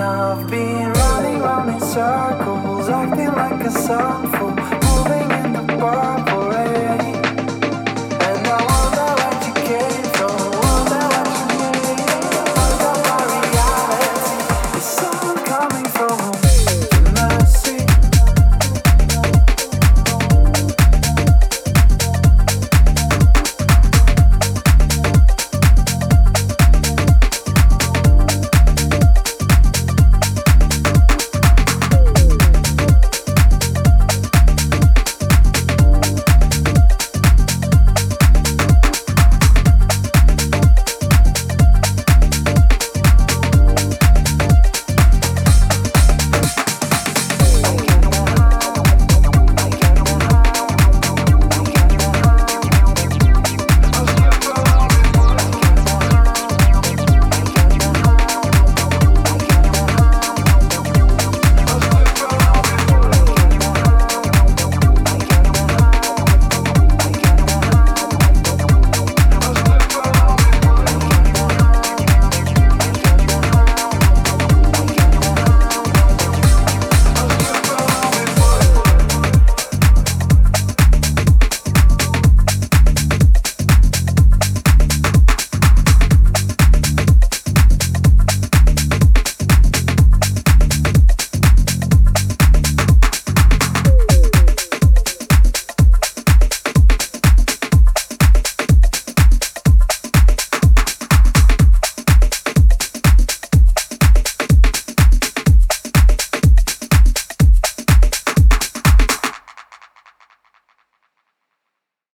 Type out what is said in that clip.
I've been running round in circles, acting like a sun fool, moving in the purple.